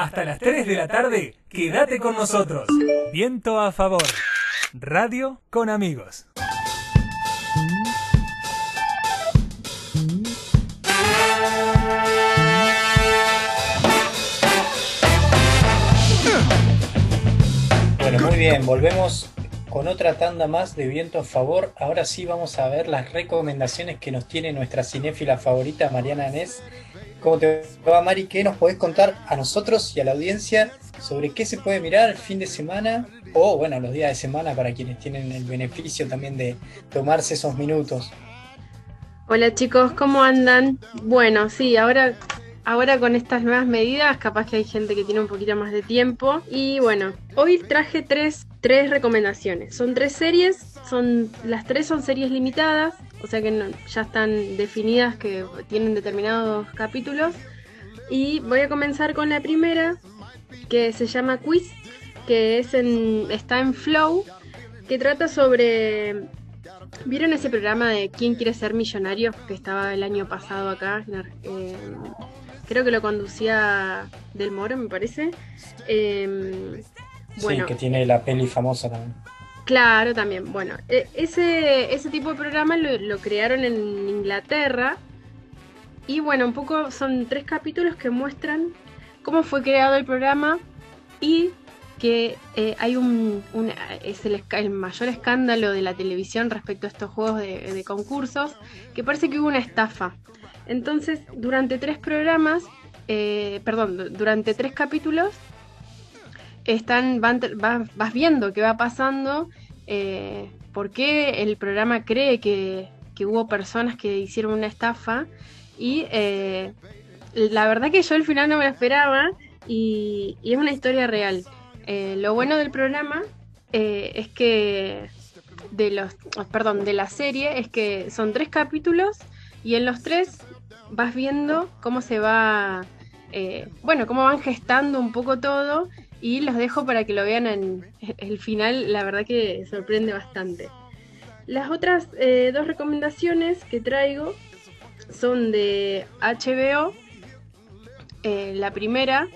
Hasta las 3 de la tarde, quédate con nosotros. Viento a favor. Radio con amigos. Bueno, muy bien, volvemos con otra tanda más de Viento a Favor. Ahora sí vamos a ver las recomendaciones que nos tiene nuestra cinéfila favorita, Mariana Anés. ¿Cómo te va, Mari? ¿Qué nos podés contar a nosotros y a la audiencia sobre qué se puede mirar el fin de semana o, bueno, los días de semana para quienes tienen el beneficio también de tomarse esos minutos? Hola chicos, ¿cómo andan? Bueno, sí, ahora ahora con estas nuevas medidas, capaz que hay gente que tiene un poquito más de tiempo. Y bueno, hoy traje tres, tres recomendaciones. Son tres series, son, las tres son series limitadas, o sea que ya están definidas que tienen determinados capítulos. Y voy a comenzar con la primera, que se llama Quiz, que es en, está en Flow, que trata sobre ¿Vieron ese programa de ¿Quién quiere ser millonario? que estaba el año pasado acá? Eh, creo que lo conducía Del Moro, me parece. Eh, sí, que tiene la peli famosa también. Claro, también. Bueno, e, ese, ese tipo de programa lo, crearon en Inglaterra. Y bueno, un poco son tres capítulos que muestran cómo fue creado el programa y que eh, hay un, es el, mayor escándalo de la televisión respecto a estos juegos de, de, concursos, que parece que hubo una estafa. Entonces, durante tres programas, eh, perdón, durante tres capítulos, están, vas, viendo qué va pasando, eh, por qué el programa cree que, hubo personas que hicieron una estafa y eh, la verdad que yo al final no me lo esperaba y, es una historia real. lo bueno del programa es que de los, perdón, de la serie es que son tres capítulos y en los tres vas viendo cómo se va, eh, bueno, cómo van gestando un poco todo y los dejo para que lo vean en el final, la verdad que sorprende bastante. Las otras eh, dos recomendaciones que traigo son de HBO. Eh, la primera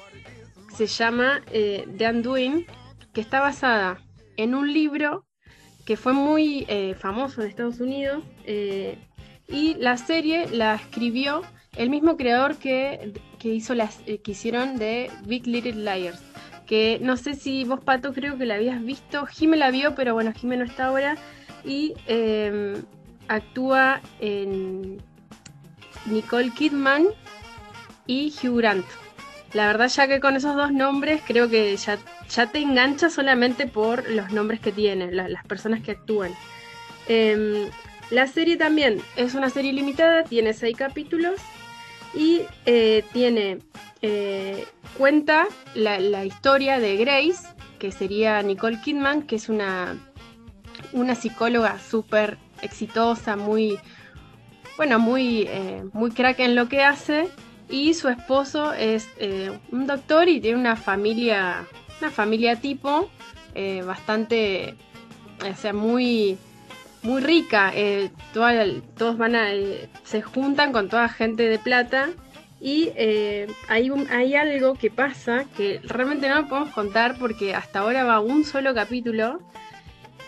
se llama The Undoing, que está basada en un libro que fue muy famoso en Estados Unidos y la serie la escribió el mismo creador que, hizo las eh, que hicieron de Big Little Liars. Que no sé si vos, Pato, creo que la habías visto. Jime la vio, pero bueno, Jime no está ahora. Y em, actúa en Nicole Kidman y Hugh Grant. La verdad, ya que con esos dos nombres, creo que ya, ya te engancha solamente por los nombres que tienen, las personas que actúan. Em, la serie también es una serie limitada, tiene seis capítulos y eh, tiene eh, cuenta la, historia de Grace, que sería Nicole Kidman, que es una, una psicóloga súper exitosa, muy, bueno, muy, eh, muy crack en lo que hace. Y su esposo es un doctor y tiene una familia, una familia tipo, bastante, o sea, muy muy rica. Eh, todos van a, eh, se juntan con toda gente de plata y eh, hay, hay algo que pasa que realmente no lo podemos contar porque hasta ahora va un solo capítulo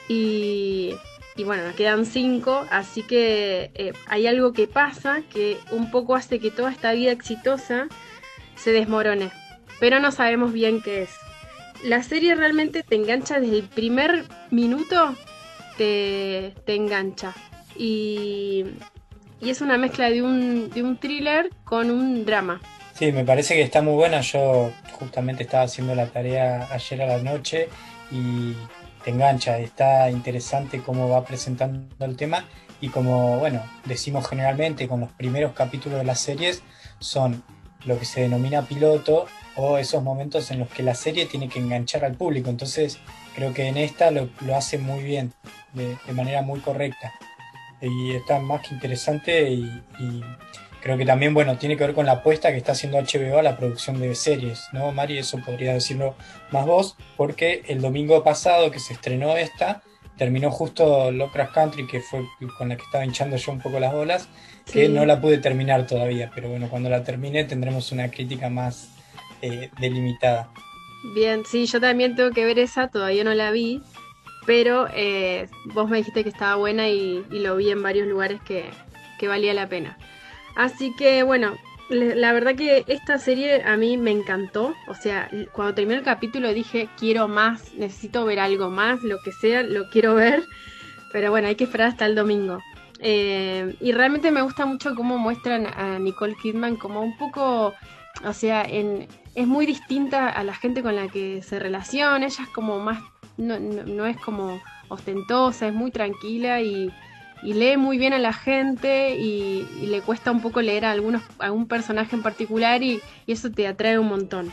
y, y bueno, quedan cinco, así que hay algo que pasa que un poco hace que toda esta vida exitosa se desmorone, pero no sabemos bien qué es. La serie realmente te engancha desde el primer minuto te, engancha. Y, es una mezcla de un, de un thriller con un drama. Sí, me parece que está muy buena. Yo justamente estaba haciendo la tarea ayer a la noche y te engancha. Está interesante cómo va presentando el tema y como, bueno, decimos generalmente con los primeros capítulos de las series son lo que se denomina piloto o esos momentos en los que la serie tiene que enganchar al público. Entonces creo que en esta lo, hace muy bien, de, manera muy correcta. Y está más que interesante y, creo que también, bueno, tiene que ver con la apuesta que está haciendo HBO a la producción de series, ¿no, Mari? Eso podría decirlo más vos, porque el domingo pasado que se estrenó esta, terminó justo Lovecraft Country, que fue con la que estaba hinchando yo un poco las bolas, que no la pude terminar todavía, pero bueno, cuando la termine tendremos una crítica más eh, delimitada. Bien, sí, yo también tengo que ver esa, todavía no la vi, pero eh, vos me dijiste que estaba buena y, lo vi en varios lugares que, valía la pena. Así que bueno, la verdad que esta serie a mí me encantó. O sea, cuando terminé el capítulo dije, quiero más, necesito ver algo más, lo que sea, lo quiero ver. Pero bueno, hay que esperar hasta el domingo. Eh, y realmente me gusta mucho cómo muestran a Nicole Kidman como un poco, o sea, en, es muy distinta a la gente con la que se relaciona. Ella es como más, no, no es como ostentosa, es muy tranquila y y lee muy bien a la gente y, le cuesta un poco leer a, algunos, a un personaje en particular y, eso te atrae un montón.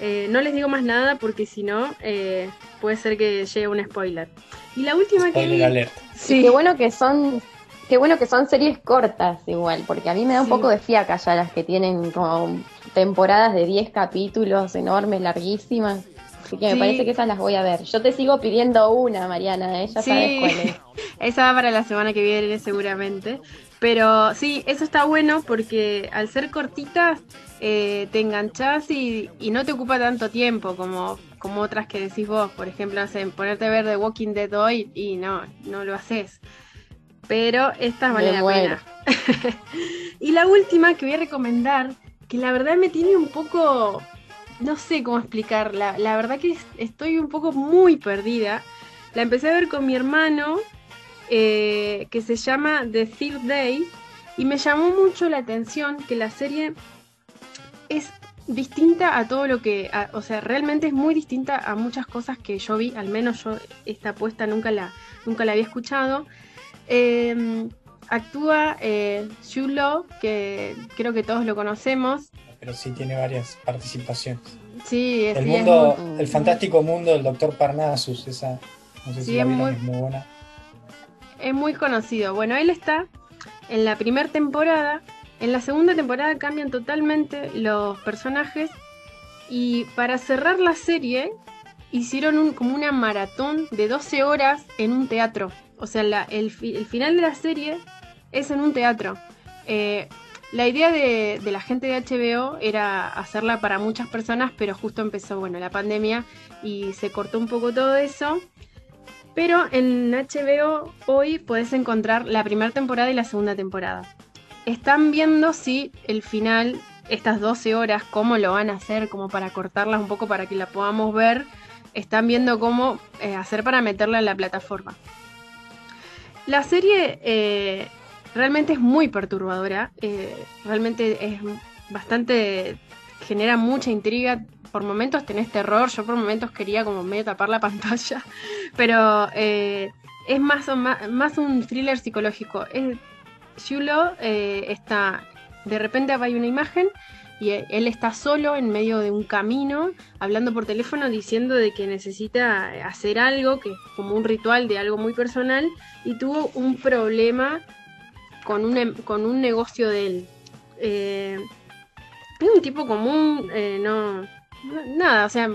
Eh, no les digo más nada porque si no eh, puede ser que llegue un spoiler. Y la última que vi, sí. Qué bueno que son qué bueno que son series cortas igual, porque a mí me da un poco de fiaca ya las que tienen como temporadas de 10 capítulos enormes, larguísimas. Así que me parece que esas las voy a ver. Yo te sigo pidiendo una, Mariana, ¿eh? ya sabes cuál es. Esa va para la semana que viene seguramente. Pero sí, eso está bueno porque al ser cortitas eh, te enganchas y, no te ocupa tanto tiempo como, como otras que decís vos. Por ejemplo, hacen ponerte a ver The Walking Dead hoy y no, no lo haces. Pero estas vale la pena. y la última que voy a recomendar, que la verdad me tiene un poco no sé cómo explicarla. La verdad que estoy un poco muy perdida. La empecé a ver con mi hermano, eh, que se llama The Third Day, y me llamó mucho la atención que la serie es distinta a todo lo que, o sea, realmente es muy distinta a muchas cosas que yo vi, al menos yo esta apuesta nunca la, nunca la había escuchado. Em, actúa eh, que creo que todos lo conocemos, pero sí tiene varias participaciones. Sí, es, el mundo, el fantástico mundo del Doctor Parnassus, esa, no sé si la vieron, es muy buena. Es muy conocido. Bueno, él está en la primera temporada. En la segunda temporada cambian totalmente los personajes. Y para cerrar la serie, hicieron un, como una maratón de 12 horas en un teatro. O sea, el, el, final de la serie es en un teatro. Eh, la idea de, la gente de HBO era hacerla para muchas personas, pero justo empezó, bueno, la pandemia y se cortó un poco todo eso. Pero en HBO hoy puedes encontrar la primera temporada y la segunda temporada. Están viendo si el final, estas 12 horas, cómo lo van a hacer, como para cortarlas un poco para que la podamos ver. Están viendo cómo eh, hacer para meterla en la plataforma. La serie eh, realmente es muy perturbadora, eh, realmente es bastante, genera mucha intriga, por momentos tenés terror, yo por momentos quería como medio tapar la pantalla, pero eh, es más, más, un thriller psicológico. Es, eh, está, de repente hay una imagen y él está solo en medio de un camino, hablando por teléfono, diciendo de que necesita hacer algo, que es como un ritual de algo muy personal, y tuvo un problema con un, em, con un negocio de él. Eh, es un tipo común, eh, no, nada, o sea,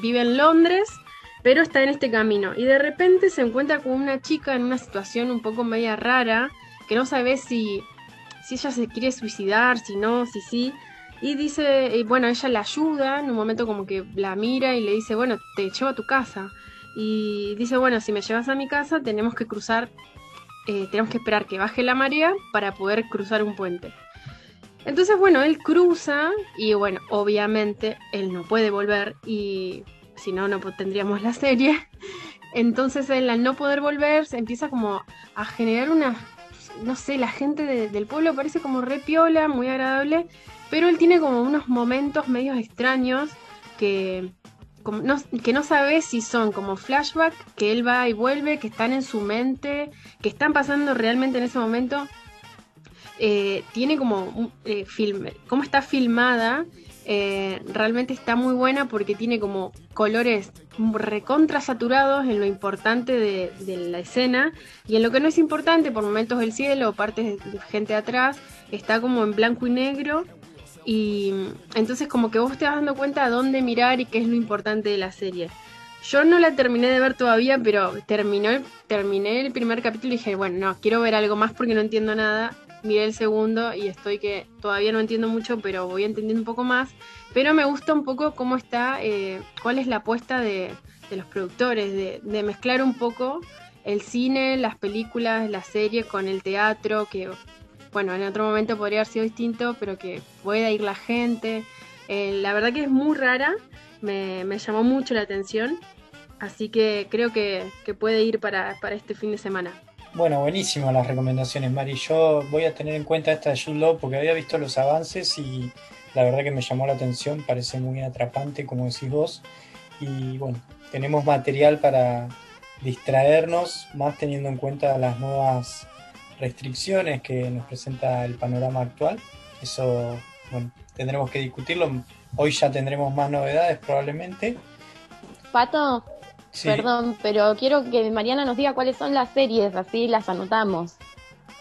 vive en Londres, pero está en este camino. Y de repente se encuentra con una chica en una situación un poco media rara, que no sabe si, si ella se quiere suicidar, si no, si sí. Y dice, bueno, ella la ayuda, en un momento como que la mira y le dice, bueno, te llevo a tu casa. Y dice, bueno, si me llevas a mi casa tenemos que cruzar eh, tenemos que esperar que baje la marea para poder cruzar un puente. Entonces, bueno, él cruza y bueno, obviamente él no puede volver y si no, no tendríamos la serie. Entonces él al no poder volver se empieza como a generar una, no sé, la gente del pueblo parece como re piola, muy agradable, pero él tiene como unos momentos medios extraños que que no sabes si son como flashback, que él va y vuelve, que están en su mente, que están pasando realmente en ese momento. Eh, tiene como un eh, cómo está filmada, eh, realmente está muy buena porque tiene como colores recontra saturados en lo importante de, de, la escena y en lo que no es importante, por momentos el cielo o partes de gente atrás, está como en blanco y negro y entonces como que vos te vas dando cuenta a dónde mirar y qué es lo importante de la serie. Yo no la terminé de ver todavía, pero terminó, terminé el primer capítulo y dije, bueno, no, quiero ver algo más porque no entiendo nada. Miré el segundo y estoy que todavía no entiendo mucho, pero voy entendiendo un poco más. pero me gusta un poco cómo está, eh, cuál es la apuesta de, los productores, de, mezclar un poco el cine, las películas, la serie con el teatro, que bueno, en otro momento podría haber sido distinto, pero que pueda ir la gente. Eh, la verdad que es muy rara, me, llamó mucho la atención, así que creo que, puede ir para, este fin de semana. Bueno, buenísimo las recomendaciones, Mari. Yo voy a tener en cuenta esta de Jude porque había visto los avances y la verdad que me llamó la atención, parece muy atrapante, como decís vos. Y bueno, tenemos material para distraernos, más teniendo en cuenta las nuevas restricciones que nos presenta el panorama actual. Eso, bueno, tendremos que discutirlo. Hoy ya tendremos más novedades probablemente. Pato, perdón, pero quiero que Mariana nos diga cuáles son las series, así las anotamos.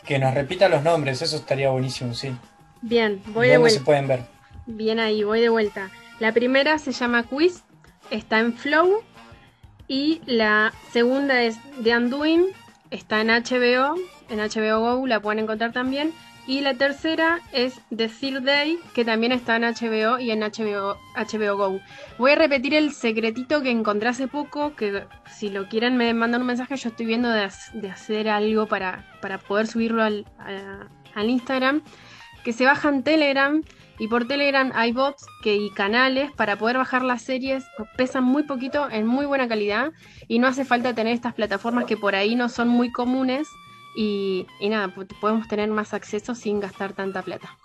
Que nos repita los nombres, eso estaría buenísimo, sí. Bien, voy de vuelta. se pueden ver? Bien ahí, voy de vuelta. La primera se llama Quiz, está en Flow. Y la segunda es The Undoing, está en HBO, en HBO Go la pueden encontrar también. Y la tercera es The Third Day, que también está en HBO y en HBO, HBO Go. Voy a repetir el secretito que encontré hace poco, que si lo quieren me mandan un mensaje, yo estoy viendo de, hacer algo para, para poder subirlo al, al Instagram, que se baja en Telegram y por Telegram hay bots que, y canales para poder bajar las series, pesan muy poquito, en muy buena calidad y no hace falta tener estas plataformas que por ahí no son muy comunes y, nada, podemos tener más acceso sin gastar tanta plata.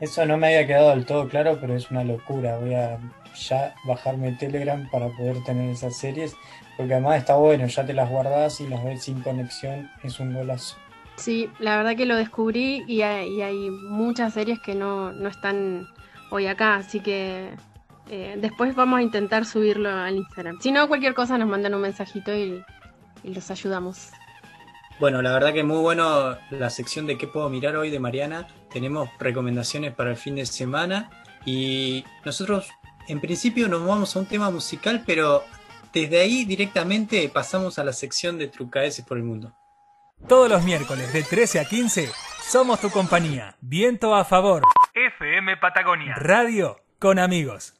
Eso no me había quedado del todo claro, pero es una locura. Voy a ya bajarme Telegram para poder tener esas series, porque además está bueno, ya te las guardas y las ves sin conexión, es un golazo. Sí, la verdad que lo descubrí y hay, muchas series que no, están hoy acá, así que eh, después vamos a intentar subirlo al Instagram. Si no, cualquier cosa nos mandan un mensajito y, los ayudamos. Bueno, la verdad que muy bueno la sección de qué puedo mirar hoy de Mariana. Tenemos recomendaciones para el fin de semana y nosotros en principio nos vamos a un tema musical, pero desde ahí directamente pasamos a la sección de Trucaeses por el Mundo. Todos los miércoles de 13 a 15 somos tu compañía. Viento a favor. FM Patagonia. Radio con amigos.